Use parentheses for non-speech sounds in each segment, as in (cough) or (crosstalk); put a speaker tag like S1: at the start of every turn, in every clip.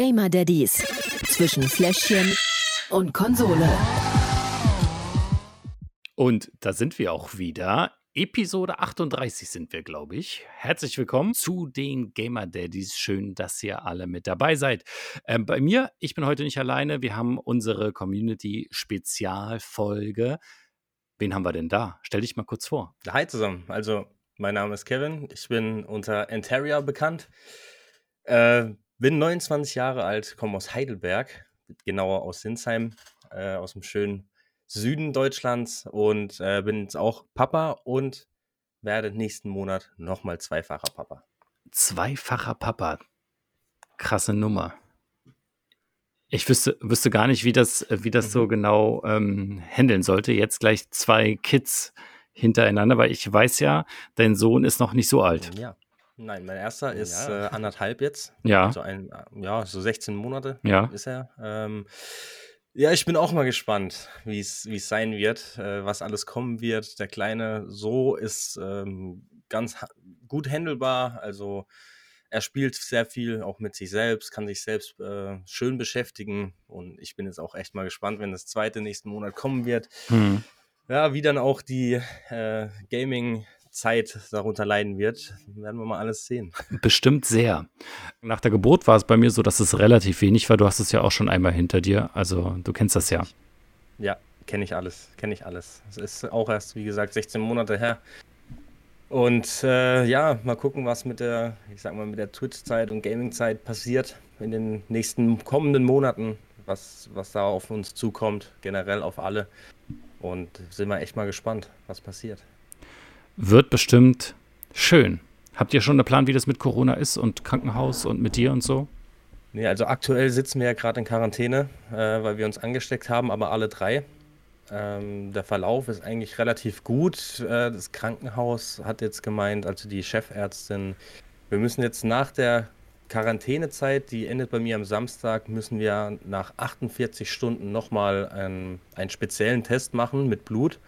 S1: Gamer Daddies zwischen Fläschchen und Konsole.
S2: Und da sind wir auch wieder. Episode 38 sind wir, glaube ich. Herzlich willkommen zu den Gamer Daddies. Schön, dass ihr alle mit dabei seid. Ähm, bei mir, ich bin heute nicht alleine. Wir haben unsere Community-Spezialfolge. Wen haben wir denn da? Stell dich mal kurz vor.
S3: Hi zusammen. Also, mein Name ist Kevin. Ich bin unter Antaria bekannt. Äh, bin 29 Jahre alt, komme aus Heidelberg, genauer aus Sinsheim, äh, aus dem schönen Süden Deutschlands und äh, bin jetzt auch Papa und werde nächsten Monat nochmal zweifacher Papa.
S2: Zweifacher Papa. Krasse Nummer. Ich wüsste, wüsste gar nicht, wie das, wie das mhm. so genau ähm, handeln sollte. Jetzt gleich zwei Kids hintereinander, weil ich weiß ja, dein Sohn ist noch nicht so alt.
S3: Ja. Nein, mein erster ist ja. äh, anderthalb jetzt.
S2: Ja.
S3: Also ein, ja, so 16 Monate
S2: ja.
S3: ist er. Ähm, ja, ich bin auch mal gespannt, wie es sein wird, äh, was alles kommen wird. Der Kleine so ist ähm, ganz gut handelbar. Also er spielt sehr viel, auch mit sich selbst, kann sich selbst äh, schön beschäftigen. Und ich bin jetzt auch echt mal gespannt, wenn das zweite nächsten Monat kommen wird. Hm. Ja, wie dann auch die äh, Gaming- Zeit darunter leiden wird, werden wir mal alles sehen.
S2: Bestimmt sehr. Nach der Geburt war es bei mir so, dass es relativ wenig war. Du hast es ja auch schon einmal hinter dir. Also du kennst das ja.
S3: Ja, kenne ich alles. Kenne ich alles. Es ist auch erst, wie gesagt, 16 Monate her. Und äh, ja, mal gucken, was mit der, ich sag mal, mit der Twitch-Zeit und Gaming-Zeit passiert in den nächsten kommenden Monaten, was, was da auf uns zukommt, generell auf alle. Und sind wir echt mal gespannt, was passiert.
S2: Wird bestimmt schön. Habt ihr schon einen Plan, wie das mit Corona ist und Krankenhaus und mit dir und so?
S3: Nee, also aktuell sitzen wir ja gerade in Quarantäne, äh, weil wir uns angesteckt haben, aber alle drei. Ähm, der Verlauf ist eigentlich relativ gut. Äh, das Krankenhaus hat jetzt gemeint, also die Chefärztin, wir müssen jetzt nach der Quarantänezeit, die endet bei mir am Samstag, müssen wir nach 48 Stunden nochmal einen, einen speziellen Test machen mit Blut,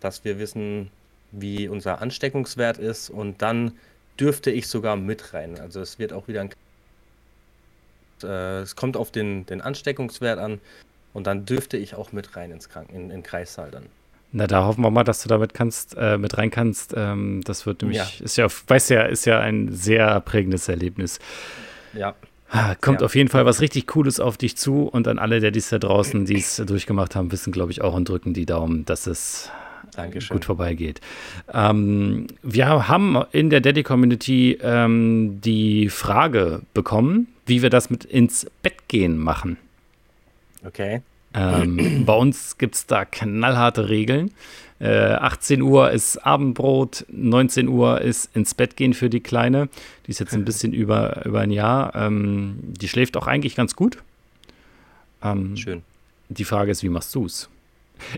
S3: dass wir wissen, wie unser Ansteckungswert ist und dann dürfte ich sogar mit rein. Also es wird auch wieder ein äh, es kommt auf den, den Ansteckungswert an und dann dürfte ich auch mit rein ins Kranken, in, in Kreissaal dann.
S2: Na, da hoffen wir mal, dass du damit kannst, äh, mit rein kannst. Ähm, das wird nämlich, ja. ist ja, weiß ja, ist ja ein sehr prägendes Erlebnis.
S3: Ja.
S2: Ah, kommt ja. auf jeden Fall was richtig Cooles auf dich zu und an alle, der dies da draußen, die es durchgemacht haben, wissen, glaube ich, auch und drücken die Daumen, dass es Dankeschön. gut vorbeigeht. Ähm, wir haben in der Daddy-Community ähm, die Frage bekommen, wie wir das mit ins Bett gehen machen.
S3: Okay.
S2: Ähm, bei uns gibt es da knallharte Regeln. Äh, 18 Uhr ist Abendbrot, 19 Uhr ist ins Bett gehen für die Kleine. Die ist jetzt ein bisschen (laughs) über, über ein Jahr. Ähm, die schläft auch eigentlich ganz gut.
S3: Ähm, Schön.
S2: Die Frage ist, wie machst du es?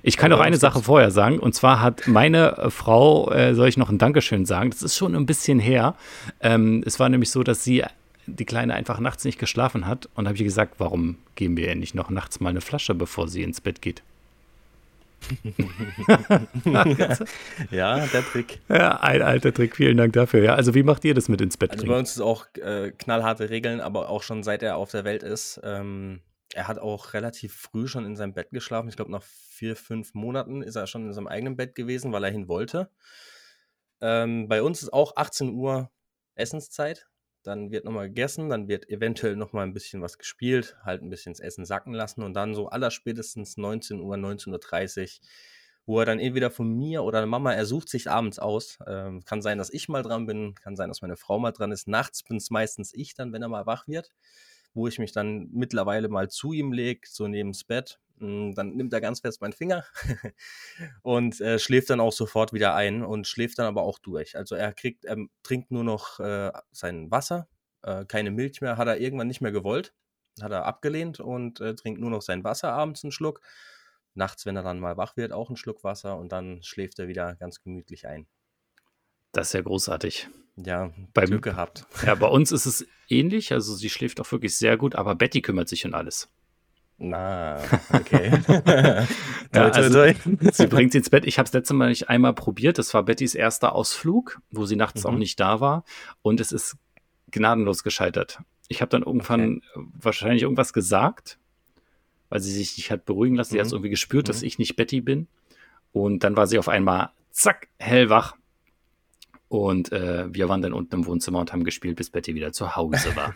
S2: Ich kann noch eine Sache vorher sagen. Und zwar hat meine äh, Frau, äh, soll ich noch ein Dankeschön sagen? Das ist schon ein bisschen her. Ähm, es war nämlich so, dass sie die Kleine einfach nachts nicht geschlafen hat. Und habe ich gesagt, warum geben wir ihr nicht noch nachts mal eine Flasche, bevor sie ins Bett geht? (laughs)
S3: ja, der Trick.
S2: Ja, ein alter Trick. Vielen Dank dafür. Ja, also wie macht ihr das mit ins Bett?
S3: Also bei uns ist auch äh, knallharte Regeln, aber auch schon seit er auf der Welt ist. Ähm, er hat auch relativ früh schon in seinem Bett geschlafen. Ich glaube, nach vier, fünf Monaten ist er schon in seinem eigenen Bett gewesen, weil er hin wollte. Ähm, bei uns ist auch 18 Uhr Essenszeit. Dann wird nochmal gegessen, dann wird eventuell nochmal ein bisschen was gespielt, halt ein bisschen das Essen sacken lassen und dann so allerspätestens 19 Uhr, 19.30 Uhr, wo er dann entweder von mir oder der Mama, er sucht sich abends aus. Ähm, kann sein, dass ich mal dran bin, kann sein, dass meine Frau mal dran ist. Nachts bin es meistens ich dann, wenn er mal wach wird wo ich mich dann mittlerweile mal zu ihm lege, so neben das Bett. Hm, dann nimmt er ganz fest meinen Finger (laughs) und äh, schläft dann auch sofort wieder ein und schläft dann aber auch durch. Also er kriegt, er trinkt nur noch äh, sein Wasser, äh, keine Milch mehr, hat er irgendwann nicht mehr gewollt, hat er abgelehnt und äh, trinkt nur noch sein Wasser abends einen Schluck. Nachts, wenn er dann mal wach wird, auch einen Schluck Wasser und dann schläft er wieder ganz gemütlich ein.
S2: Das ist ja großartig.
S3: Ja, bei Glück gehabt. (laughs)
S2: Ja, bei uns ist es ähnlich. Also sie schläft auch wirklich sehr gut, aber Betty kümmert sich um alles.
S3: Na, (laughs) okay.
S2: ja, (laughs) also, sie bringt sie ins Bett. Ich habe es letzte Mal nicht einmal probiert. Das war Bettys erster Ausflug, wo sie nachts mhm. auch nicht da war. Und es ist gnadenlos gescheitert. Ich habe dann irgendwann okay. wahrscheinlich irgendwas gesagt, weil sie sich nicht hat beruhigen lassen. Mhm. Sie hat irgendwie gespürt, mhm. dass ich nicht Betty bin. Und dann war sie auf einmal, zack, hellwach. Und äh, wir waren dann unten im Wohnzimmer und haben gespielt, bis Betty wieder zu Hause (laughs) war.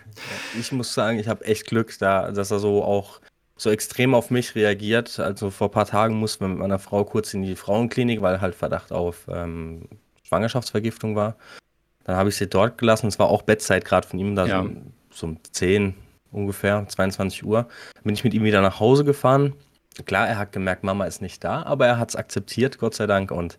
S3: ich muss sagen, ich habe echt Glück, da, dass er so auch so extrem auf mich reagiert. Also vor ein paar Tagen mussten wir mit meiner Frau kurz in die Frauenklinik, weil halt Verdacht auf ähm, Schwangerschaftsvergiftung war. Dann habe ich sie dort gelassen. Es war auch Bettzeit gerade von ihm, da ja. so, so um 10 ungefähr, 22 Uhr. Bin ich mit ihm wieder nach Hause gefahren. Klar, er hat gemerkt, Mama ist nicht da, aber er hat es akzeptiert, Gott sei Dank, und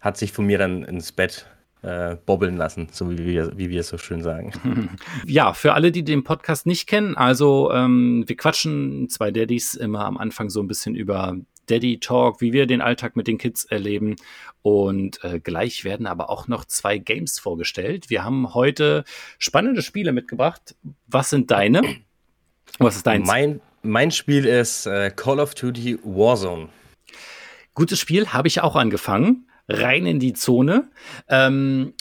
S3: hat sich von mir dann ins Bett äh, bobbeln lassen, so wie wir, wie wir es so schön sagen. (laughs) (laughs)
S2: Ja, für alle, die den Podcast nicht kennen, also ähm, wir quatschen zwei Daddys immer am Anfang so ein bisschen über Daddy Talk, wie wir den Alltag mit den Kids erleben. Und äh, gleich werden aber auch noch zwei Games vorgestellt. Wir haben heute spannende Spiele mitgebracht. Was sind deine?
S3: Was ist deins? Mein, mein Spiel ist äh, Call of Duty Warzone.
S2: Gutes Spiel, habe ich auch angefangen rein in die Zone. Ähm,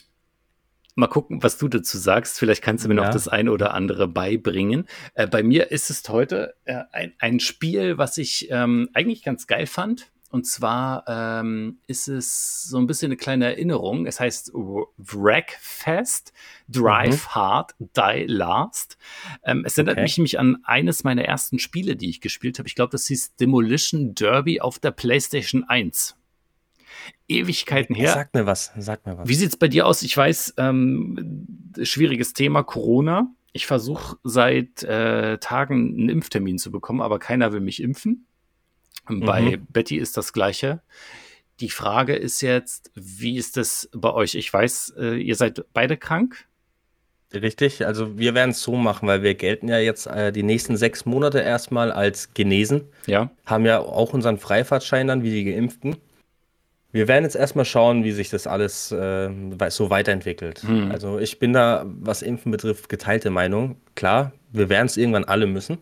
S2: mal gucken, was du dazu sagst. Vielleicht kannst du mir ja. noch das eine oder andere beibringen. Äh, bei mir ist es heute äh, ein, ein, Spiel, was ich ähm, eigentlich ganz geil fand. Und zwar ähm, ist es so ein bisschen eine kleine Erinnerung. Es heißt Wreckfest, Drive mhm. Hard, Die Last. Ähm, es erinnert okay. mich nämlich an eines meiner ersten Spiele, die ich gespielt habe. Ich glaube, das hieß Demolition Derby auf der PlayStation 1. Ewigkeiten her.
S3: Sag mir was, sag mir was.
S2: Wie sieht es bei dir aus? Ich weiß, ähm, schwieriges Thema, Corona. Ich versuche seit äh, Tagen einen Impftermin zu bekommen, aber keiner will mich impfen. Mhm. Bei Betty ist das Gleiche. Die Frage ist jetzt, wie ist das bei euch? Ich weiß, äh, ihr seid beide krank.
S3: Richtig, also wir werden es so machen, weil wir gelten ja jetzt äh, die nächsten sechs Monate erstmal als genesen.
S2: Ja.
S3: Haben ja auch unseren Freifahrtschein dann wie die Geimpften. Wir werden jetzt erstmal schauen, wie sich das alles äh, so weiterentwickelt. Hm. Also ich bin da, was Impfen betrifft, geteilte Meinung. Klar, wir werden es irgendwann alle müssen.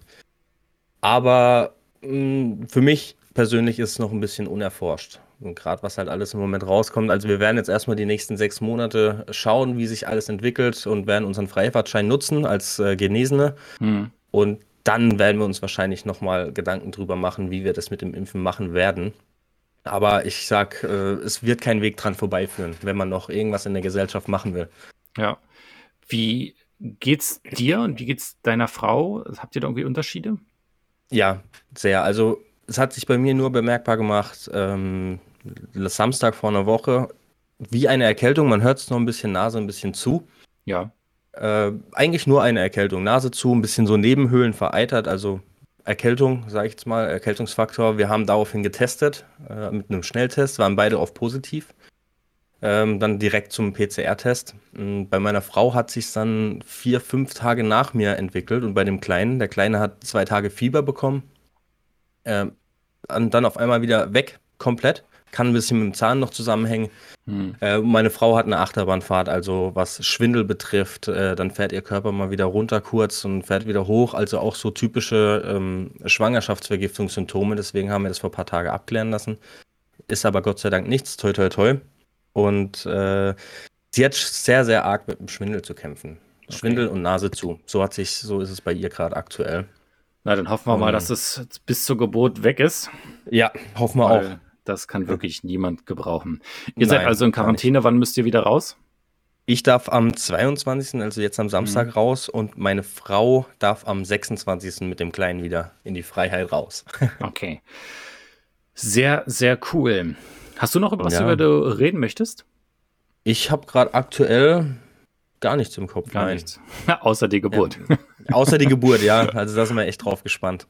S3: Aber mh, hm, für mich persönlich ist es noch ein bisschen unerforscht. Und gerade was halt alles im Moment rauskommt. Also wir werden jetzt erstmal die nächsten sechs Monate schauen, wie sich alles entwickelt und werden unseren Freifahrtschein nutzen als äh, Genesene. Hm. Und dann werden wir uns wahrscheinlich nochmal Gedanken drüber machen, wie wir das mit dem Impfen machen werden. Aber ich sag, äh, es wird kein Weg dran vorbeiführen, wenn man noch irgendwas in der Gesellschaft machen will.
S2: Ja. Wie geht's dir und wie geht's deiner Frau? Habt ihr da irgendwie Unterschiede?
S3: Ja, sehr. Also es hat sich bei mir nur bemerkbar gemacht, ähm, Samstag vor einer Woche, wie eine Erkältung. Man hört es noch ein bisschen Nase, ein bisschen zu.
S2: Ja.
S3: Äh, eigentlich nur eine Erkältung. Nase zu, ein bisschen so Nebenhöhlen vereitert, also Erkältung, sage ich jetzt mal, Erkältungsfaktor. Wir haben daraufhin getestet äh, mit einem Schnelltest, waren beide auf positiv. Ähm, dann direkt zum PCR-Test. Bei meiner Frau hat sich dann vier, fünf Tage nach mir entwickelt und bei dem Kleinen, der Kleine hat zwei Tage Fieber bekommen. Ähm, dann auf einmal wieder weg, komplett kann ein bisschen mit dem Zahn noch zusammenhängen. Hm. Äh, meine Frau hat eine Achterbahnfahrt, also was Schwindel betrifft, äh, dann fährt ihr Körper mal wieder runter kurz und fährt wieder hoch. Also auch so typische ähm, Schwangerschaftsvergiftungssymptome. Deswegen haben wir das vor ein paar Tagen abklären lassen. Ist aber Gott sei Dank nichts, toi toi toi. Und äh, sie hat sehr, sehr arg mit dem Schwindel zu kämpfen. Okay. Schwindel und Nase zu. So hat sich, so ist es bei ihr gerade aktuell.
S2: Na, dann hoffen wir mal, dass es bis zur Geburt weg ist.
S3: Ja, hoffen wir Weil auch.
S2: Das kann wirklich niemand gebrauchen. Ihr Nein, seid also in Quarantäne. Wann müsst ihr wieder raus?
S3: Ich darf am 22., also jetzt am Samstag, mhm. raus und meine Frau darf am 26. mit dem Kleinen wieder in die Freiheit raus. (laughs)
S2: okay. Sehr, sehr cool. Hast du noch was, ja. über du reden möchtest?
S3: Ich habe gerade aktuell gar nichts im Kopf.
S2: Gar nein. nichts. (laughs) Außer die Geburt.
S3: Ja. Außer die Geburt, ja. (laughs) Also da sind wir echt drauf gespannt.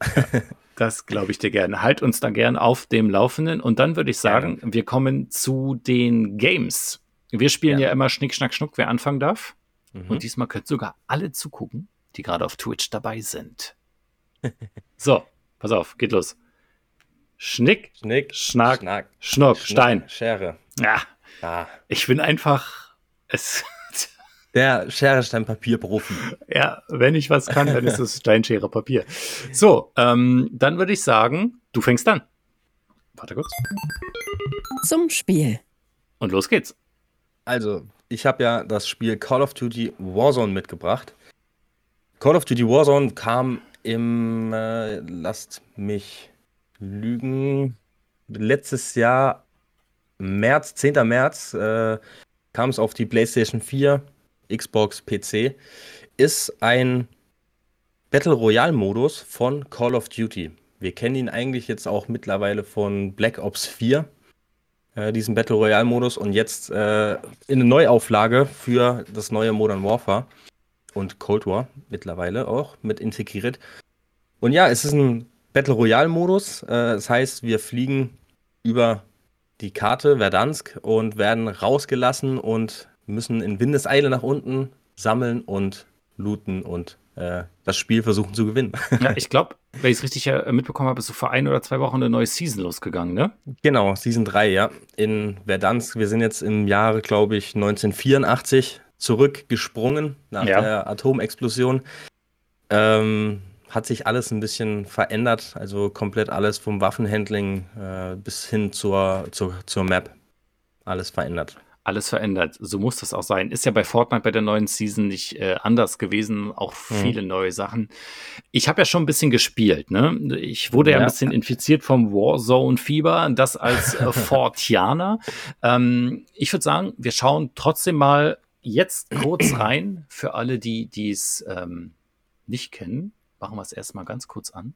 S2: Das glaube ich dir gerne. Halt uns da gern auf dem Laufenden. Und dann würde ich sagen, ja. wir kommen zu den Games. Wir spielen ja, ja immer Schnick, Schnack, Schnuck, wer anfangen darf. Mhm. Und diesmal könnt sogar alle zugucken, die gerade auf Twitch dabei sind. (laughs) so, pass auf, geht los. Schnick, Schnick Schnack, Schnack Schnuck, Schnuck, Stein.
S3: Schere.
S2: Ja. ja. Ich bin einfach. Es
S3: der Schere, Stein, Papier Profi.
S2: Ja, wenn ich was kann, dann ist es Stein, Schere, Papier. So, ähm, dann würde ich sagen, du fängst an. Warte kurz.
S1: Zum Spiel.
S2: Und los geht's.
S3: Also, ich habe ja das Spiel Call of Duty Warzone mitgebracht. Call of Duty Warzone kam im, äh, lasst mich lügen, letztes Jahr, März, 10. März, äh, kam es auf die PlayStation 4, Xbox, PC. Ist ein Battle Royale-Modus von Call of Duty. Wir kennen ihn eigentlich jetzt auch mittlerweile von Black Ops 4, äh, diesen Battle Royale-Modus, und jetzt äh, in eine Neuauflage für das neue Modern Warfare und Cold War mittlerweile auch mit integriert. Und ja, es ist ein Battle Royale-Modus. Äh, das heißt, wir fliegen über die Karte Verdansk und werden rausgelassen und müssen in Windeseile nach unten sammeln und looten und äh, das Spiel versuchen zu gewinnen. (laughs)
S2: Ja, ich glaube, wenn ich es richtig äh, mitbekommen habe, ist so vor ein oder zwei Wochen eine neue Season losgegangen, ne?
S3: Genau, Season 3, ja. In Verdansk. Wir sind jetzt im Jahre, glaube ich, 1984 zurückgesprungen nach ja. der Atomexplosion. Ähm, hat sich alles ein bisschen verändert, also komplett alles vom Waffenhandling äh, bis hin zur, zur, zur Map. Alles verändert
S2: alles verändert. So muss das auch sein. Ist ja bei Fortnite bei der neuen Season nicht äh, anders gewesen. Auch mhm. viele mhm. neue Sachen. Ich habe ja schon ein bisschen gespielt. Ne? Ich wurde ja, ja ein bisschen infiziert vom Warzone-Fieber, das als äh, (laughs) Fortianer. ähm, ich würde sagen, wir schauen trotzdem mal jetzt kurz (clears throat) rein für alle, die es ähm, nicht kennen. Machen wir es erstmal ganz kurz an.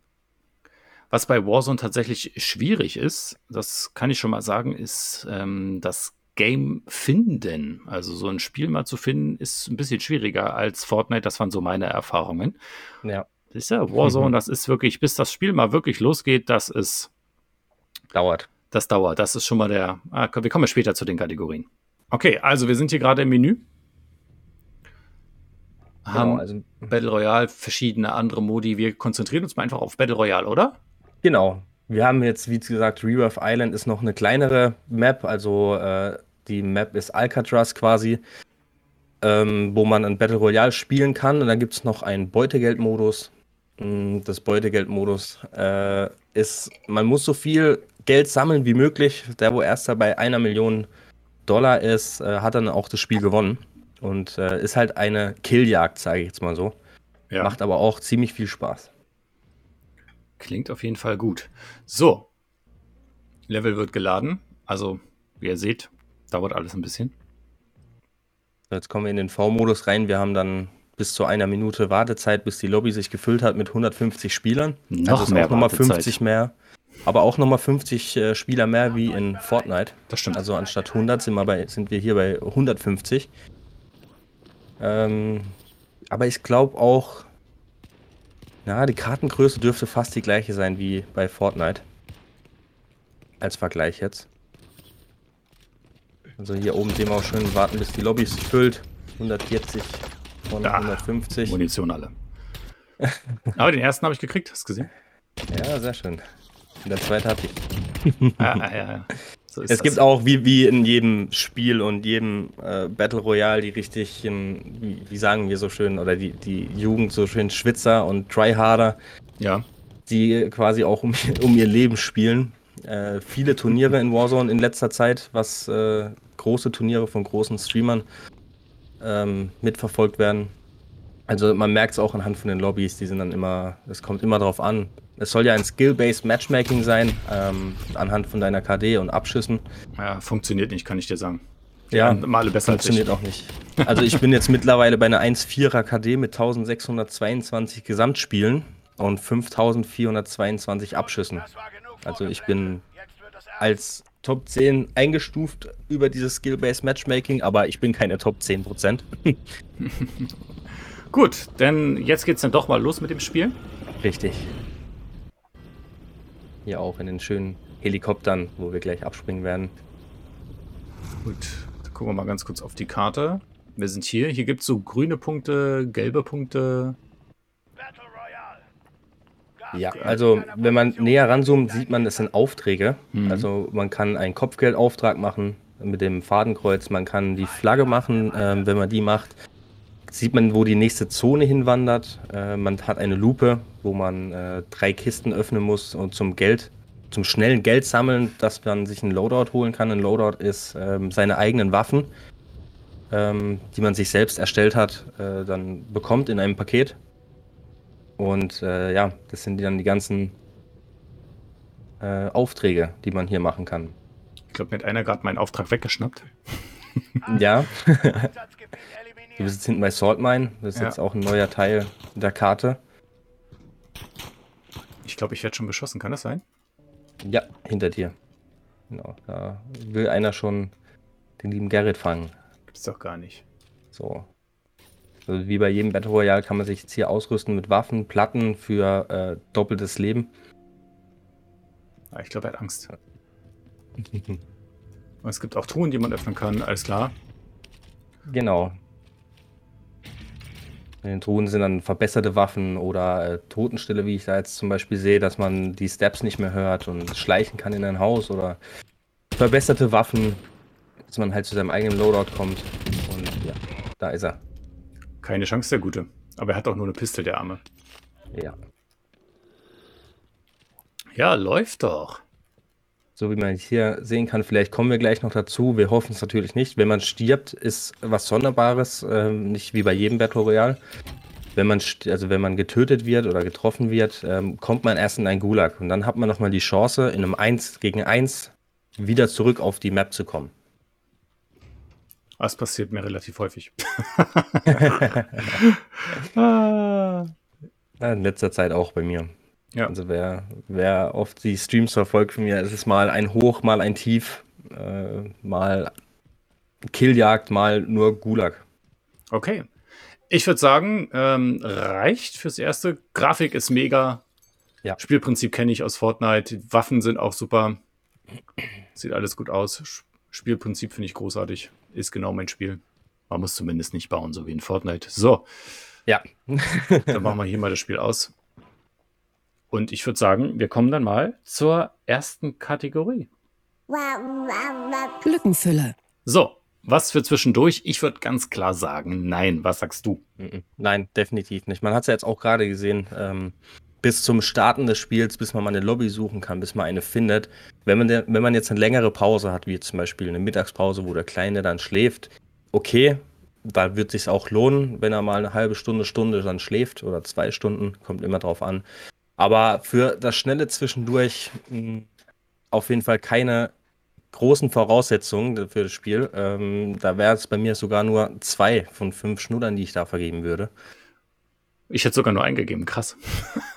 S2: Was bei Warzone tatsächlich schwierig ist, das kann ich schon mal sagen, ist ähm, das Game finden. Also so ein Spiel mal zu finden, ist ein bisschen schwieriger als Fortnite. Das waren so meine Erfahrungen. Ja. Das ist ja Warzone, mhm. das ist wirklich, bis das Spiel mal wirklich losgeht, das ist.
S3: Dauert.
S2: Das dauert. Das ist schon mal der. Ah, wir kommen später zu den Kategorien. Okay, also wir sind hier gerade im Menü. Genau, haben also, Battle Royale, verschiedene andere Modi. Wir konzentrieren uns mal einfach auf Battle Royale, oder?
S3: Genau. Wir haben jetzt, wie gesagt, Rebirth Island ist noch eine kleinere Map, also äh, die Map ist Alcatraz quasi, ähm, wo man ein Battle Royale spielen kann. Und dann gibt es noch einen Beutegeldmodus. Mm, das Beutegeldmodus äh, ist, man muss so viel Geld sammeln wie möglich. Der, wo erster bei einer Million Dollar ist, äh, hat dann auch das Spiel gewonnen. Und äh, ist halt eine Killjagd, sage ich jetzt mal so. Ja. Macht aber auch ziemlich viel Spaß.
S2: Klingt auf jeden Fall gut. So. Level wird geladen. Also, wie ihr seht, Dauert alles ein bisschen.
S3: Jetzt kommen wir in den V-Modus rein. Wir haben dann bis zu einer Minute Wartezeit, bis die Lobby sich gefüllt hat mit 150 Spielern.
S2: Noch also mehr auch
S3: nochmal 50 mehr. Aber auch nochmal 50 äh, Spieler mehr wie in Fortnite.
S2: Das stimmt.
S3: Also anstatt 100 sind wir, bei, sind wir hier bei 150. Ähm, aber ich glaube auch, na, die Kartengröße dürfte fast die gleiche sein wie bei Fortnite. Als Vergleich jetzt. Also hier oben sehen wir auch schön warten, bis die Lobby sich füllt. 140 von da, 150.
S2: Munition alle. (laughs) Aber den ersten habe ich gekriegt, hast du gesehen?
S3: Ja, sehr schön. Und der zweite habe
S2: ich. ja, (laughs) ja, ja.
S3: So es das. gibt auch, wie, wie in jedem Spiel und jedem äh, Battle Royale, die richtig, wie, wie, sagen wir so schön, oder die, die Jugend so schön Schwitzer und Tryharder.
S2: Ja.
S3: Die quasi auch um, (laughs) um ihr Leben spielen. Äh, viele Turniere in Warzone in letzter Zeit, was äh, große Turniere von großen Streamern ähm, mitverfolgt werden. Also man merkt es auch anhand von den Lobbys, die sind dann immer, es kommt immer darauf an. Es soll ja ein Skill-Based Matchmaking sein, ähm, anhand von deiner KD und Abschüssen.
S2: Ja, funktioniert nicht, kann ich dir sagen.
S3: Ja, Male besser funktioniert auch nicht. Also ich bin jetzt mittlerweile bei einer 1,4er KD mit 1622 Gesamtspielen und 5422 Abschüssen. Also ich bin als Top 10 eingestuft über dieses Skill-Based Matchmaking, aber ich bin keine Top 10 Prozent. (laughs)
S2: Gut, denn jetzt geht's dann doch mal los mit dem Spiel.
S3: Richtig. Hier auch in den schönen Helikoptern, wo wir gleich abspringen werden.
S2: Gut, dann gucken wir mal ganz kurz auf die Karte. Wir sind hier. Hier gibt es so grüne Punkte, gelbe Punkte,
S3: ja, also wenn man näher ranzoomt, sieht man, das sind Aufträge. Mhm. Also man kann einen Kopfgeldauftrag machen mit dem Fadenkreuz, man kann die Flagge machen, äh, wenn man die macht. Sieht man, wo die nächste Zone hinwandert. Äh, man hat eine Lupe, wo man äh, drei Kisten öffnen muss und zum Geld, zum schnellen Geld sammeln, dass man sich ein Loadout holen kann. Ein Loadout ist ähm, seine eigenen Waffen, ähm, die man sich selbst erstellt hat, äh, dann bekommt in einem Paket Und äh, ja, das sind dann die ganzen äh, Aufträge, die man hier machen kann.
S2: Ich glaube, mir hat einer gerade meinen Auftrag weggeschnappt. (laughs) (laughs)
S3: ja. du bist jetzt hinten bei Salt Mine. Das ist ja. jetzt auch ein neuer Teil der Karte.
S2: Ich glaube, ich werde schon beschossen. Kann das sein?
S3: Ja, hinter dir. Genau. Da will einer schon den lieben Gerrit fangen.
S2: Gibt's doch gar nicht.
S3: So. Also wie bei jedem Battle Royale kann man sich jetzt hier ausrüsten mit Waffen, Platten für äh, doppeltes Leben.
S2: Ja, ich glaube, er hat Angst. (laughs) Und es gibt auch Truhen, die man öffnen kann, alles klar.
S3: Genau. In den Truhen sind dann verbesserte Waffen oder äh, Totenstille, wie ich da jetzt zum Beispiel sehe, dass man die Steps nicht mehr hört und schleichen kann in ein Haus oder verbesserte Waffen, dass man halt zu seinem eigenen Loadout kommt. Und ja, da ist er.
S2: Keine Chance, der Gute. Aber er hat auch nur eine Pistole, der Arme.
S3: Ja.
S2: Ja, läuft doch.
S3: So wie man hier sehen kann, vielleicht kommen wir gleich noch dazu. Wir hoffen es natürlich nicht. Wenn man stirbt, ist was Sonderbares, äh, nicht wie bei jedem Battle Royale. Wenn man, also wenn man getötet wird oder getroffen wird, ähm, kommt man erst in ein Gulag. Und dann hat man nochmal die Chance, in einem 1 gegen 1 wieder zurück auf die Map zu kommen.
S2: Das passiert mir relativ häufig. (laughs)
S3: in letzter Zeit auch bei mir. Ja. Also wer, wer oft die Streams verfolgt von mir, ist es mal ein Hoch, mal ein Tief, äh, mal Killjagd, mal nur Gulag.
S2: Okay. Ich würde sagen, ähm, reicht fürs Erste. Grafik ist mega. Ja. Spielprinzip kenne ich aus Fortnite. Waffen sind auch super. Sieht alles gut aus. Spielprinzip finde ich großartig. Ist genau mein Spiel. Man muss zumindest nicht bauen, so wie in Fortnite. So.
S3: Ja. (laughs)
S2: Dann machen wir hier mal das Spiel aus. Und ich würde sagen, wir kommen dann mal zur ersten Kategorie.
S1: Glückenfülle.
S2: So, was für zwischendurch? Ich würde ganz klar sagen, nein. Was sagst du?
S3: Nein, definitiv nicht. Man hat es ja jetzt auch gerade gesehen. Ähm, bis zum Starten des Spiels, bis man mal eine Lobby suchen kann, bis man eine findet. Wenn man, wenn man jetzt eine längere Pause hat, wie zum Beispiel eine Mittagspause, wo der Kleine dann schläft, okay, da wird sich auch lohnen, wenn er mal eine halbe Stunde, Stunde dann schläft oder zwei Stunden, kommt immer drauf an. Aber für das schnelle Zwischendurch mh, hm, auf jeden Fall keine großen Voraussetzungen für das Spiel. Ähm, da wäre es bei mir sogar nur zwei von fünf Schnuddern, die ich da vergeben würde.
S2: Ich hätte sogar nur eingegeben, krass.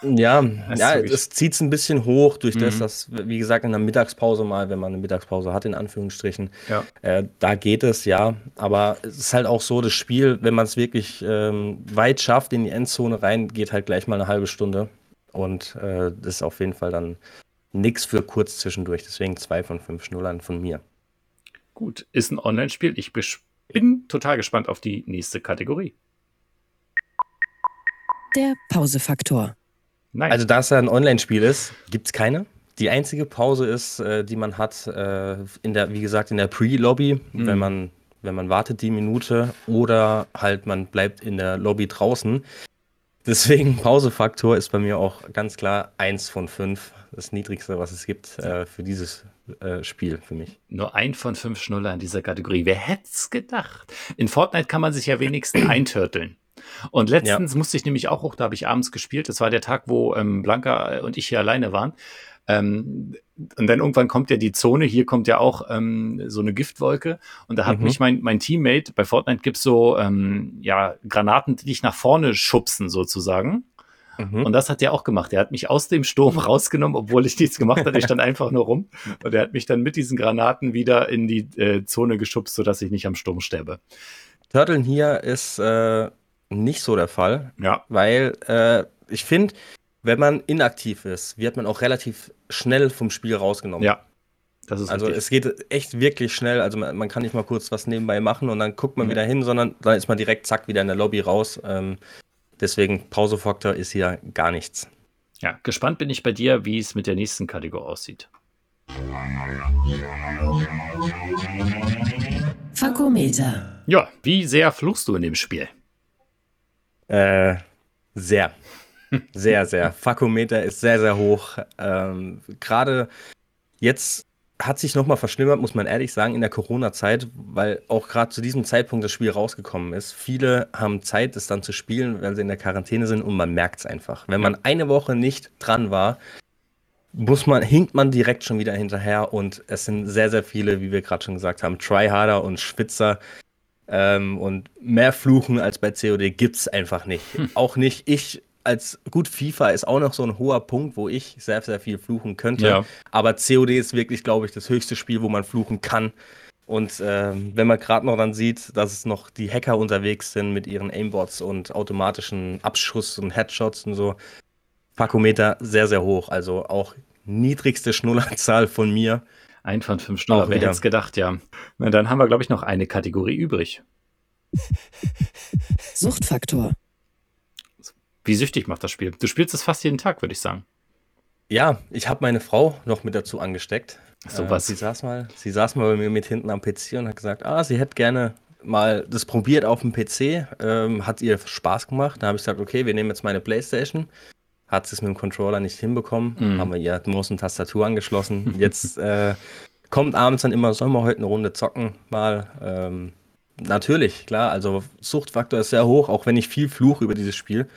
S3: Ja, (laughs) ja es zieht es ein bisschen hoch durch mhm. das, dass, wie gesagt, in der Mittagspause mal, wenn man eine Mittagspause hat, in Anführungsstrichen, ja. äh, da geht es, ja. Aber es ist halt auch so, das Spiel, wenn man es wirklich ähm, weit schafft, in die Endzone rein, geht halt gleich mal eine halbe Stunde. Und äh, das ist auf jeden Fall dann nichts für kurz zwischendurch. Deswegen zwei von fünf Schnullern von mir.
S2: Gut, ist ein Online-Spiel. Ich bin total gespannt auf die nächste Kategorie.
S1: Der Pausefaktor.
S3: Nice. Also, da es ja ein Online-Spiel ist, gibt es keine. Die einzige Pause ist, äh, die man hat, äh, in der, wie gesagt, in der Pre-Lobby, mhm. wenn man wenn man wartet die Minute oder halt man bleibt in der Lobby draußen. Deswegen (laughs) Pausefaktor ist bei mir auch ganz klar eins von fünf. Das niedrigste, was es gibt äh, für dieses äh, Spiel für mich.
S2: Nur ein von fünf Schnuller in dieser Kategorie. Wer hätte es gedacht? In Fortnite kann man sich ja wenigstens (clears throat) eintörteln. Und letztens ja. musste ich nämlich auch hoch, da habe ich abends gespielt. Das war der Tag, wo ähm, Blanca und ich hier alleine waren. Ähm, und dann irgendwann kommt ja die Zone, hier kommt ja auch ähm, so eine Giftwolke. Und da hat mhm. mich mein, mein Teammate, bei Fortnite gibt es so ähm, ja, Granaten, die dich nach vorne schubsen, sozusagen. Mhm. Und das hat er auch gemacht. Er hat mich aus dem Sturm (laughs) rausgenommen, obwohl ich nichts gemacht hatte. Ich stand einfach nur rum. Und er hat mich dann mit diesen Granaten wieder in die äh, Zone geschubst, sodass ich nicht am Sturm sterbe.
S3: Turteln hier ist äh, nicht so der Fall.
S2: Ja.
S3: Weil äh, ich finde, wenn man inaktiv ist, wird man auch relativ schnell vom Spiel rausgenommen.
S2: Ja.
S3: Das ist also richtig. es geht echt wirklich schnell. Also man, man, kann nicht mal kurz was nebenbei machen und dann guckt man mhm. wieder hin, sondern dann ist man direkt zack wieder in der Lobby raus. Ähm, deswegen Pausefaktor ist hier gar nichts.
S2: Ja, gespannt bin ich bei dir, wie es mit der nächsten Kategorie aussieht.
S1: Fakometer.
S2: Ja, wie sehr fluchst du in dem Spiel?
S3: Äh, sehr. Sehr, sehr. (laughs) Fakometer ist sehr, sehr hoch. Ähm, Gerade jetzt hat sich nochmal verschlimmert, muss man ehrlich sagen, in der Corona-Zeit, weil auch gerade zu diesem Zeitpunkt das Spiel rausgekommen ist. Viele haben Zeit, es dann zu spielen, wenn sie in der Quarantäne sind und man merkt es einfach. Wenn man eine Woche nicht dran war, muss man, hinkt man direkt schon wieder hinterher und es sind sehr, sehr viele, wie wir gerade schon gesagt haben, Tryharder und Schwitzer. Ähm, und mehr Fluchen als bei COD gibt es einfach nicht. Hm. Auch nicht ich als gut FIFA ist auch noch so ein hoher Punkt, wo ich sehr, sehr viel fluchen könnte. Ja. Aber COD ist wirklich, glaube ich, das höchste Spiel, wo man fluchen kann. Und ähm, wenn man gerade noch dann sieht, dass es noch die Hacker unterwegs sind mit ihren Aimbots und automatischen Abschuss und Headshots und so, Pakometer sehr, sehr hoch. Also auch niedrigste Schnullerzahl von mir.
S2: Ein von fünf Schnuller, wer hätte es gedacht, ja. Na, dann haben wir, glaube ich, noch eine Kategorie übrig.
S1: Suchtfaktor.
S2: Wie süchtig macht das Spiel? Du spielst es fast jeden Tag, würde ich sagen.
S3: Ja, ich habe meine Frau noch mit dazu angesteckt.
S2: So was.
S3: Äh, sie, saß mal, sie saß mal bei mir mit hinten am PC und hat gesagt, ah, sie hätte gerne mal das probiert auf dem PC. Ähm, hat ihr Spaß gemacht. Da habe ich gesagt, okay, wir nehmen jetzt meine Playstation. Hat sie es mit dem Controller nicht hinbekommen. Mhm. Haben wir ihr Maus und Tastatur angeschlossen. Jetzt (laughs) äh, kommt abends dann immer, sollen wir heute eine Runde zocken mal. Ähm, natürlich, klar. Also Suchtfaktor ist sehr hoch, auch wenn ich viel fluche über dieses Spiel.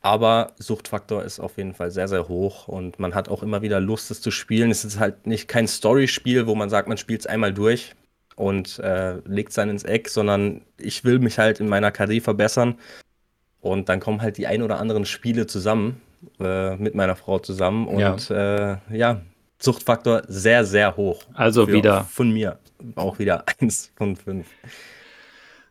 S3: Aber Suchtfaktor ist auf jeden Fall sehr, sehr hoch und man hat auch immer wieder Lust, es zu spielen. Es ist halt nicht kein Story-Spiel, wo man sagt, man spielt es einmal durch und äh, legt es dann ins Eck, sondern ich will mich halt in meiner KD verbessern. Und dann kommen halt die ein oder anderen Spiele zusammen, äh, mit meiner Frau zusammen. Und ja. Äh, ja, Suchtfaktor sehr, sehr hoch.
S2: Also wieder.
S3: Von mir. Auch wieder (laughs) eins von fünf.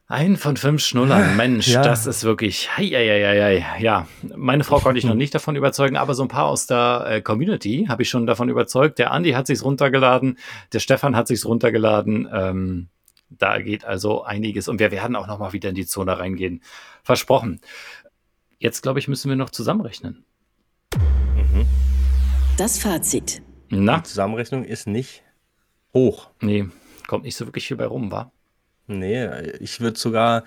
S2: Ein von fünf Schnullern, (laughs) Mensch, ja. das ist wirklich, hei, hei, hei, ja. Meine Frau konnte ich noch (laughs) nicht davon überzeugen, aber so ein paar aus der äh, Community habe ich schon davon überzeugt. Der Andi hat sich's runtergeladen, der Stefan hat sich's runtergeladen. Ähm, da geht also einiges und wir werden auch noch mal wieder in die Zone reingehen. Versprochen. Jetzt glaube ich, müssen wir noch zusammenrechnen.
S1: Mhm. Das Fazit.
S3: Na? Die Zusammenrechnung ist nicht hoch.
S2: Nee, kommt nicht so wirklich viel bei rum, war.
S3: Nee, ich würde sogar,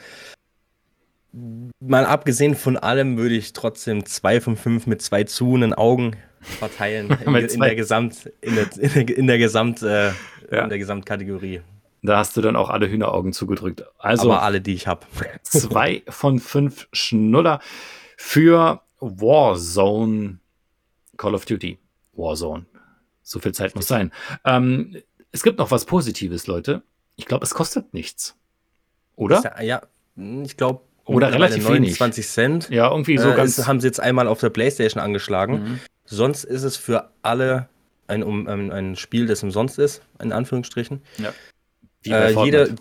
S3: mal abgesehen von allem, würde ich trotzdem zwei von fünf mit zwei zuhenden Augen verteilen (laughs) in, in, der Gesamt, in der, in der, in der Gesamt, äh, ja. in der Gesamtkategorie.
S2: Da hast du dann auch alle Hühneraugen zugedrückt. Also
S3: Aber alle, die ich habe. (laughs)
S2: zwei von fünf Schnuller für Warzone Call of Duty. Warzone. So viel Zeit muss sein. Ähm, es gibt noch was Positives, Leute. Ich glaube, es kostet nichts. Oder?
S3: Ja, ich glaube.
S2: Oder relativ
S3: 29 wenig. Cent.
S2: Ja, irgendwie so äh, ganz.
S3: haben sie jetzt einmal auf der PlayStation angeschlagen. Mhm. Sonst ist es für alle ein, um, ein, ein Spiel, das umsonst ist, in Anführungsstrichen. Ja. Äh, jede,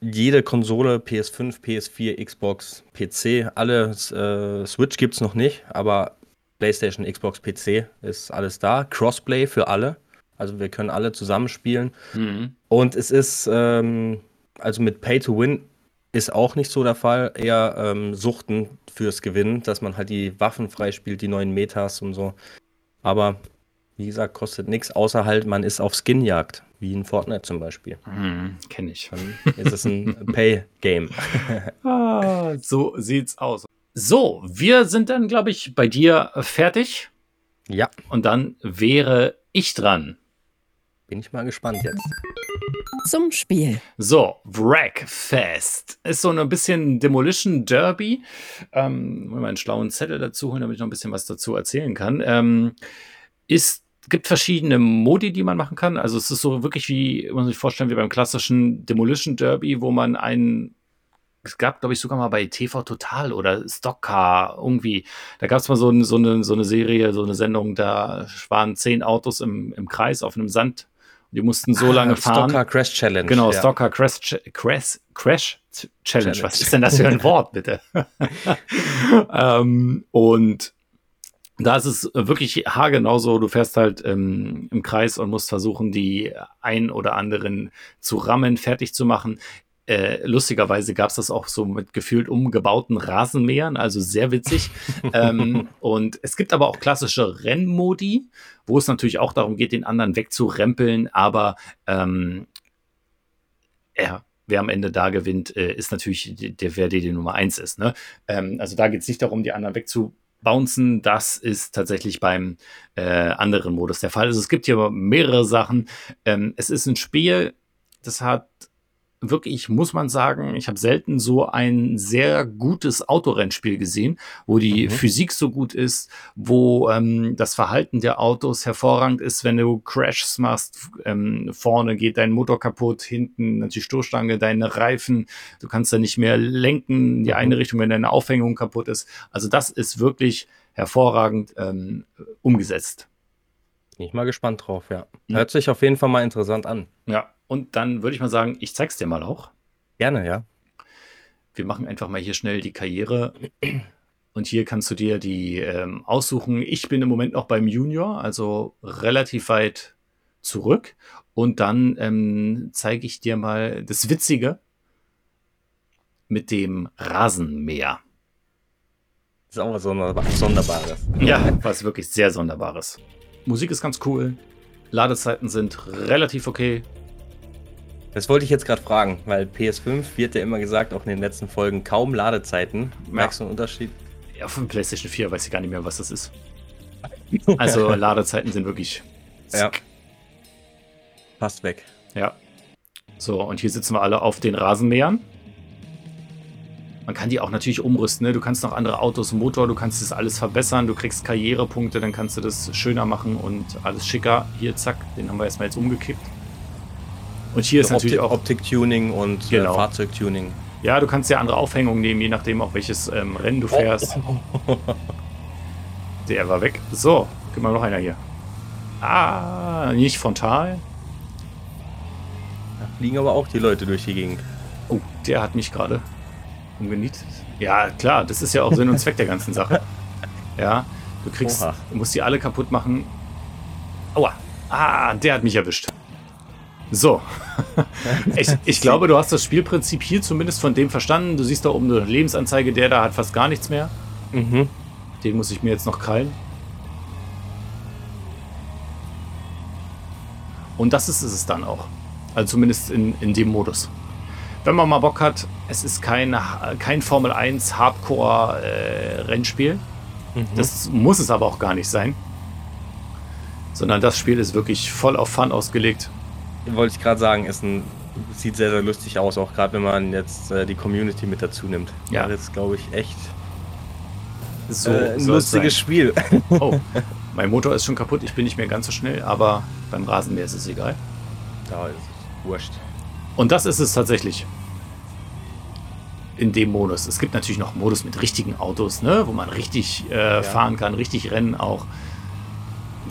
S3: jede Konsole, PS5, PS4, Xbox, PC, alle äh, Switch gibt es noch nicht, aber PlayStation, Xbox, PC ist alles da. Crossplay für alle. Also wir können alle zusammenspielen. Mhm. Und es ist, ähm, also mit Pay to Win ist auch nicht so der Fall. Eher ähm, Suchten fürs Gewinnen, dass man halt die Waffen freispielt, die neuen Metas und so. Aber wie gesagt, kostet nichts, außer halt, man ist auf Skinjagd, wie in Fortnite zum Beispiel.
S2: Mhm, Kenne ich.
S3: Dann ist es ein (laughs) Pay-Game.
S2: ah, so sieht's aus. So, wir sind dann, glaube ich, bei dir fertig.
S3: Ja.
S2: Und dann wäre ich dran.
S3: Bin ich mal gespannt jetzt.
S1: Zum Spiel.
S2: So, Wreckfest ist so ein bisschen Demolition Derby. Ähm, mal einen schlauen Zettel dazu holen, damit ich noch ein bisschen was dazu erzählen kann. Ähm, ist gibt verschiedene Modi, die man machen kann. Also es ist so wirklich wie, man sich vorstellen, wie beim klassischen Demolition Derby, wo man einen es gab, glaube ich, sogar mal bei TV Total oder Stockcar irgendwie. Da gab es mal so, eine, so, eine, so eine Serie, so eine Sendung, da waren zehn Autos im, im Kreis auf einem Sand die mussten so ah, lange fahren.
S3: Stocker Crash Challenge.
S2: Genau, ja. Stocker Crash, Crash, Crash Challenge. Challenge. Was ist denn das für ein (laughs) Wort, bitte? (laughs) ähm, und da ist es wirklich haargenau so, du fährst halt ähm, im Kreis und musst versuchen, die ein oder anderen zu rammen, fertig zu machen. Äh, lustigerweise gab es das auch so mit gefühlt umgebauten Rasenmähern, also sehr witzig. (laughs) ähm, und es gibt aber auch klassische Rennmodi, wo es natürlich auch darum geht, den anderen wegzurempeln, aber ähm, ja, wer am Ende da gewinnt, äh, ist natürlich der, wer die Nummer eins ist. Ne? Ähm, also da geht es nicht darum, die anderen wegzu bouncen. Das ist tatsächlich beim äh, anderen Modus der Fall. Also es gibt hier mehrere Sachen. Ähm, es ist ein Spiel, das hat wirklich, muss man sagen, ich habe selten so ein sehr gutes Autorennspiel gesehen, wo die mhm. Physik so gut ist, wo ähm, das Verhalten der Autos hervorragend ist, wenn du Crashs machst, ähm, vorne geht dein Motor kaputt, hinten die Stoßstange, deine Reifen, du kannst da nicht mehr lenken in die mhm. eine Richtung, wenn deine Aufhängung kaputt ist. Also das ist wirklich hervorragend ähm, umgesetzt.
S3: Bin ich mal gespannt drauf, ja. Hört sich auf jeden Fall mal interessant an.
S2: Ja, und dann würde ich mal sagen, ich zeig's dir mal auch.
S3: Gerne, ja.
S2: Wir machen einfach mal hier schnell die Karriere. Und hier kannst du dir die ähm, aussuchen. Ich bin im Moment noch beim Junior, also relativ weit zurück. Und dann ähm, zeige ich dir mal das Witzige mit dem Rasenmäher.
S3: Das ist auch was Sonderbares.
S2: Ja, was wirklich sehr Sonderbares. Musik ist ganz cool. Ladezeiten sind relativ okay.
S3: Das wollte ich jetzt gerade fragen, weil PS5 wird ja immer gesagt, auch in den letzten Folgen, kaum Ladezeiten. Merkst du einen Unterschied?
S2: Ja, von PlayStation 4 weiß ich gar nicht mehr, was das ist. (laughs) Also Ladezeiten sind wirklich.
S3: Ja. Passt weg.
S2: Ja. So, und hier sitzen wir alle auf den Rasenmähern. Man kann die auch natürlich umrüsten. Ne? Du kannst noch andere Autos, Motor, du kannst das alles verbessern. Du kriegst Karrierepunkte, dann kannst du das schöner machen und alles schicker. Hier, zack, den haben wir erstmal jetzt umgekippt.
S3: Und hier ist natürlich auch Optik-Tuning und äh, genau. Fahrzeugtuning.
S2: Ja, du kannst ja andere Aufhängungen nehmen, je nachdem auch welches ähm, Rennen du fährst. Oh. (laughs) Der war weg. So, gib mal noch einer hier. Ah, nicht frontal.
S3: Da fliegen aber auch die Leute durch die Gegend.
S2: Oh, der hat mich gerade umgenietet. Ja, klar, das ist ja auch Sinn und Zweck der ganzen Sache. (laughs) Ja, du kriegst, du musst die alle kaputt machen. Aua. Ah, der hat mich erwischt. So. (laughs) ich, ich glaube, du hast das Spielprinzip hier zumindest von dem verstanden. Du siehst da oben eine Lebensanzeige, der da hat fast gar nichts mehr. Mhm. Den muss ich mir jetzt noch krallen. Und das ist es dann auch. Also zumindest in, in dem Modus. Wenn man mal Bock hat, es ist kein, kein Formel 1 Hardcore-Rennspiel. Äh, mhm. Das muss es aber auch gar nicht sein. Sondern das Spiel ist wirklich voll auf Fun ausgelegt
S3: wollte ich gerade sagen, ist ein, sieht sehr, sehr lustig aus, auch gerade wenn man jetzt äh, die Community mit dazu nimmt. Ja. Das ist, glaube ich, echt so, äh, ein lustiges Spiel.
S2: Oh, (laughs) mein Motor ist schon kaputt, ich bin nicht mehr ganz so schnell, aber beim Rasenmäher ist es egal.
S3: Da ist es wurscht.
S2: Und das ist es tatsächlich. In dem Modus. Es gibt natürlich noch Modus mit richtigen Autos, ne, wo man richtig äh, ja. fahren kann, richtig rennen auch.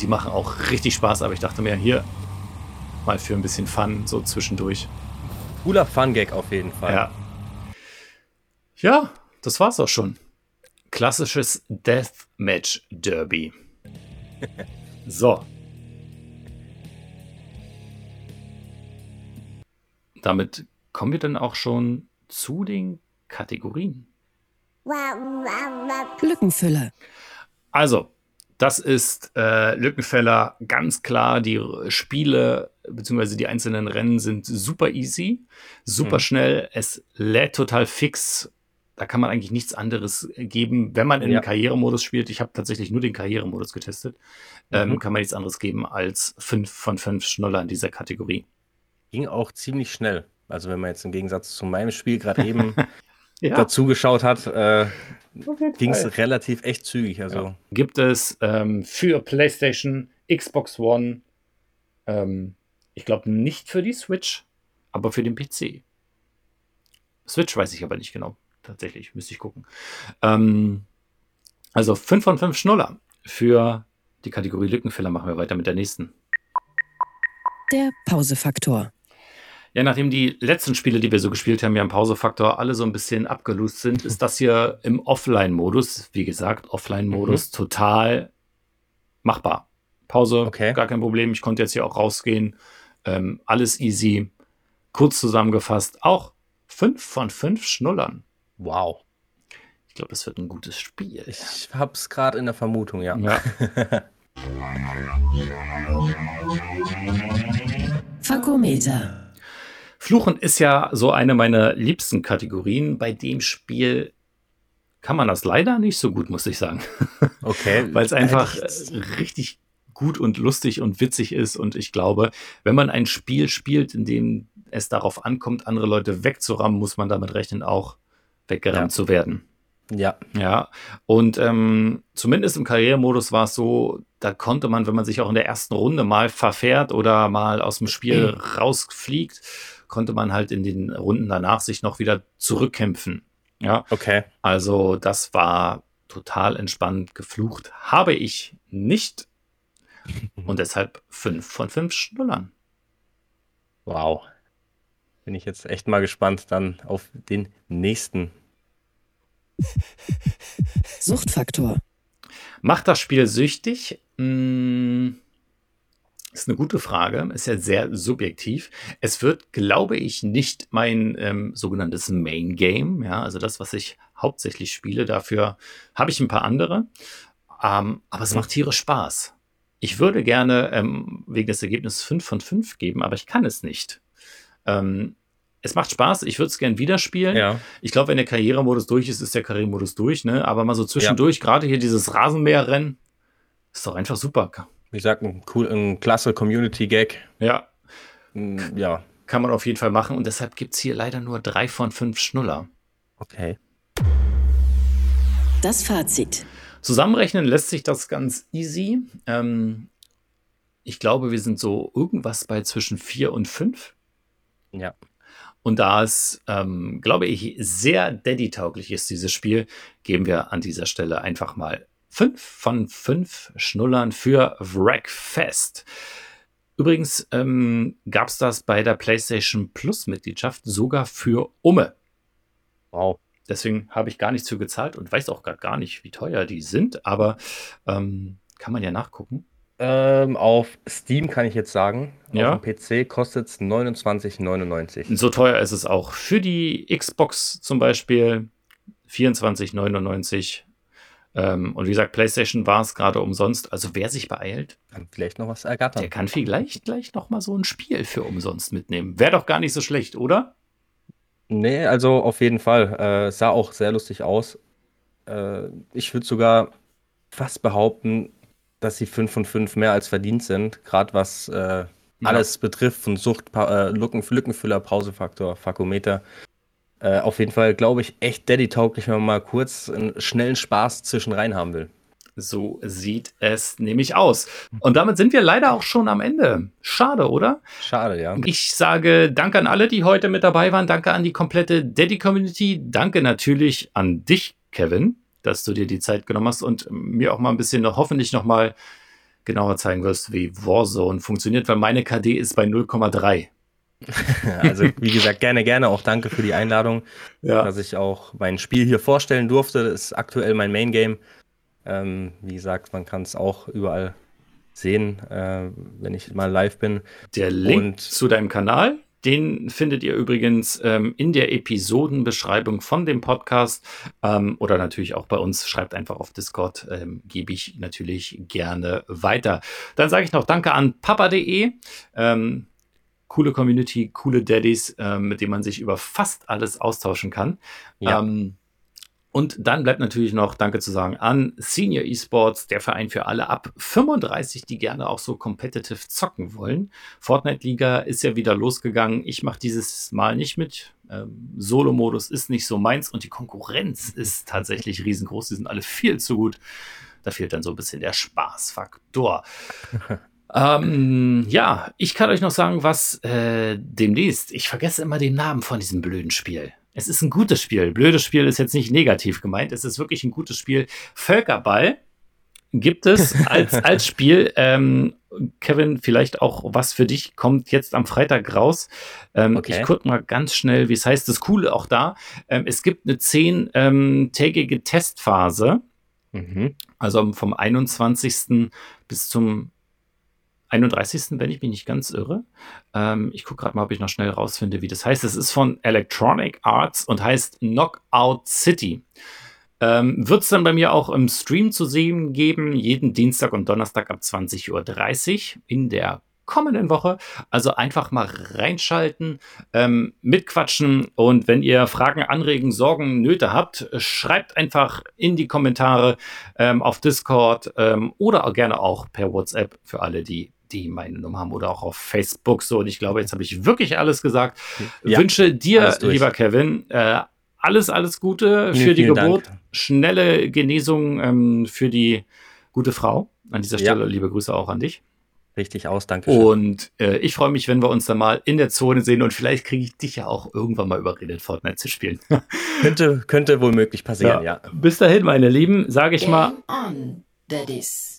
S2: Die machen auch richtig Spaß, aber ich dachte mir, hier, mal für ein bisschen Fun so zwischendurch.
S3: Cooler Fun-Gag auf jeden Fall.
S2: Ja. Ja, das war's auch schon. Klassisches Deathmatch Derby. (laughs) so. Damit kommen wir dann auch schon zu den Kategorien.
S1: Lückenfüller.
S2: Also, das ist äh, Lückenfeller ganz klar. Die Spiele bzw. die einzelnen Rennen sind super easy, super mhm. schnell. Es lädt total fix. Da kann man eigentlich nichts anderes geben, wenn man in ja. den Karrieremodus spielt. Ich habe tatsächlich nur den Karrieremodus getestet. Ähm, mhm. kann man nichts anderes geben als fünf von fünf Schnuller in dieser Kategorie.
S3: Ging auch ziemlich schnell. Also wenn man jetzt im Gegensatz zu meinem Spiel gerade (laughs) eben ja. dazu geschaut hat, äh, ging es relativ echt zügig. Also. Ja.
S2: Gibt es ähm, für PlayStation, Xbox One, ähm, ich glaube nicht für die Switch, aber für den PC. Switch weiß ich aber nicht genau. Tatsächlich, müsste ich gucken. Ähm, also 5 von 5 Schnuller. Für die Kategorie Lückenfiller machen wir weiter mit der nächsten.
S1: Der Pausefaktor.
S2: Ja, nachdem die letzten Spiele, die wir so gespielt haben, ja im Pausefaktor alle so ein bisschen abgelöst sind, ist das hier im Offline-Modus, wie gesagt, Offline-Modus mhm. total machbar. Pause, okay. gar kein Problem. Ich konnte jetzt hier auch rausgehen. Ähm, alles easy. Kurz zusammengefasst, auch fünf von fünf Schnullern.
S3: Wow.
S2: Ich glaube, das wird ein gutes Spiel.
S3: Ich habe es gerade in der Vermutung, ja. ja. (laughs)
S1: Fakometer.
S2: Fluchen ist ja so eine meiner liebsten Kategorien. Bei dem Spiel kann man das leider nicht so gut, muss ich sagen. (laughs)
S3: Okay.
S2: Weil es einfach richtig gut und lustig und witzig ist. Und ich glaube, wenn man ein Spiel spielt, in dem es darauf ankommt, andere Leute wegzurammen, muss man damit rechnen, auch weggerammt ja. zu werden.
S3: Ja.
S2: Ja. Und ähm, zumindest im Karrieremodus war es so, da konnte man, wenn man sich auch in der ersten Runde mal verfährt oder mal aus dem Spiel rausfliegt, konnte man halt in den Runden danach sich noch wieder zurückkämpfen. Ja.
S3: Okay.
S2: Also das war total entspannt. Geflucht habe ich nicht. Und deshalb fünf von fünf Schnullern.
S3: Wow. Bin ich jetzt echt mal gespannt dann auf den nächsten.
S1: Suchtfaktor.
S2: Macht das Spiel süchtig? Hm, ist eine gute Frage. Ist ja sehr subjektiv. Es wird, glaube ich, nicht mein ähm, sogenanntes Main Game. Ja, also das, was ich hauptsächlich spiele. Dafür habe ich ein paar andere. Ähm, aber es mhm. macht tierisch Spaß. Ich würde gerne ähm, wegen des Ergebnisses 5 von 5 geben, aber ich kann es nicht. Ähm, es macht Spaß, ich würde es gerne wieder spielen.
S3: Ja.
S2: Ich glaube, wenn der Karrieremodus durch ist, ist der Karrieremodus durch, ne? Aber mal so zwischendurch, ja. gerade hier dieses Rasenmäherrennen, ist doch einfach super.
S3: Wie gesagt, ein, cool, ein klasse Community-Gag.
S2: Ja.
S3: Mm, ja.
S2: Kann man auf jeden Fall machen und deshalb gibt es hier leider nur drei von fünf Schnuller.
S3: Okay.
S1: Das Fazit.
S2: Zusammenrechnen lässt sich das ganz easy. Ähm, ich glaube, wir sind so irgendwas bei zwischen vier und fünf.
S3: Ja.
S2: Und da es, ähm, glaube ich, sehr Daddy-tauglich ist, dieses Spiel, geben wir an dieser Stelle einfach mal fünf von fünf Schnullern für Wreckfest. Übrigens ähm, gab es das bei der PlayStation Plus-Mitgliedschaft sogar für Umme.
S3: Wow.
S2: Deswegen habe ich gar nichts für gezahlt und weiß auch gar nicht, wie teuer die sind, aber ähm, kann man ja nachgucken.
S3: Ähm, auf Steam kann ich jetzt sagen.
S2: Ja.
S3: Auf dem PC kostet es 29,99.
S2: So teuer ist es auch. Für die Xbox zum Beispiel 24,99. Ähm, und wie gesagt, PlayStation war es gerade umsonst. Also wer sich beeilt,
S3: kann vielleicht noch was ergattern.
S2: Der kann vielleicht gleich noch mal so ein Spiel für umsonst mitnehmen. Wäre doch gar nicht so schlecht, oder?
S3: Nee, also auf jeden Fall. Äh, sah auch sehr lustig aus. Äh, ich würde sogar fast behaupten, dass sie 5 von 5 mehr als verdient sind, gerade was äh, alles ja. betrifft, von Sucht, äh, Lücken, Lückenfüller, Pausefaktor, Fakometer. Äh, auf jeden Fall, glaube ich, echt Daddy-tauglich, wenn man mal kurz einen schnellen Spaß zwischen rein haben will.
S2: So sieht es nämlich aus. Und damit sind wir leider auch schon am Ende. Schade, oder?
S3: Schade, ja.
S2: Ich sage Danke an alle, die heute mit dabei waren. Danke an die komplette Daddy-Community. Danke natürlich an dich, Kevin dass du dir die Zeit genommen hast und mir auch mal ein bisschen noch, hoffentlich noch mal genauer zeigen wirst, wie Warzone funktioniert, weil meine KD ist bei 0,3. (laughs)
S3: also wie gesagt, gerne, gerne auch danke für die Einladung, ja. dass ich auch mein Spiel hier vorstellen durfte. Das ist aktuell mein Main Game. Ähm, wie gesagt, man kann es auch überall sehen, äh, wenn ich mal live bin.
S2: Der Link Und zu deinem Kanal den findet ihr übrigens ähm, in der Episodenbeschreibung von dem Podcast ähm, oder natürlich auch bei uns. Schreibt einfach auf Discord, ähm, gebe ich natürlich gerne weiter. Dann sage ich noch Danke an papa.de. Ähm, coole Community, coole Daddies, äh, mit denen man sich über fast alles austauschen kann. Ja. Ähm, und dann bleibt natürlich noch Danke zu sagen an Senior Esports, der Verein für alle ab 35, die gerne auch so competitive zocken wollen. Fortnite Liga ist ja wieder losgegangen. Ich mache dieses Mal nicht mit. Ähm, Solo-Modus ist nicht so meins und die Konkurrenz (laughs) ist tatsächlich riesengroß. Die sind alle viel zu gut. Da fehlt dann so ein bisschen der Spaßfaktor. (laughs) ähm, ja, ich kann euch noch sagen, was äh, demnächst. Ich vergesse immer den Namen von diesem blöden Spiel. Es ist ein gutes Spiel. Blödes Spiel ist jetzt nicht negativ gemeint. Es ist wirklich ein gutes Spiel. Völkerball gibt es als, (laughs) als Spiel. Ähm, Kevin, vielleicht auch was für dich kommt jetzt am Freitag raus. Ähm, okay. Ich gucke mal ganz schnell, wie es heißt. Das Coole auch da. Ähm, es gibt eine zehntägige ähm, Testphase. Mhm. Also vom 21. bis zum 31., wenn ich mich nicht ganz irre. Ähm, ich gucke gerade mal, ob ich noch schnell rausfinde, wie das heißt. Es ist von Electronic Arts und heißt Knockout City. Ähm, Wird es dann bei mir auch im Stream zu sehen geben, jeden Dienstag und Donnerstag ab 20.30 Uhr in der kommenden Woche. Also einfach mal reinschalten, ähm, mitquatschen und wenn ihr Fragen, Anregen, Sorgen, Nöte habt, schreibt einfach in die Kommentare ähm, auf Discord ähm, oder auch gerne auch per WhatsApp für alle, die die meine Nummer haben oder auch auf Facebook so. Und ich glaube, jetzt habe ich wirklich alles gesagt. Ja, Wünsche dir, lieber Kevin, äh, alles, alles Gute für die Geburt, Dank. schnelle Genesung ähm, für die gute Frau. An dieser Stelle ja. liebe Grüße auch an dich.
S3: Richtig aus, danke.
S2: Schön. Und äh, ich freue mich, wenn wir uns dann mal in der Zone sehen und vielleicht kriege ich dich ja auch irgendwann mal überredet, Fortnite zu spielen. (laughs)
S3: könnte, könnte wohl möglich passieren, ja. ja.
S2: Bis dahin, meine Lieben, sage ich Game mal.
S1: On, Daddies.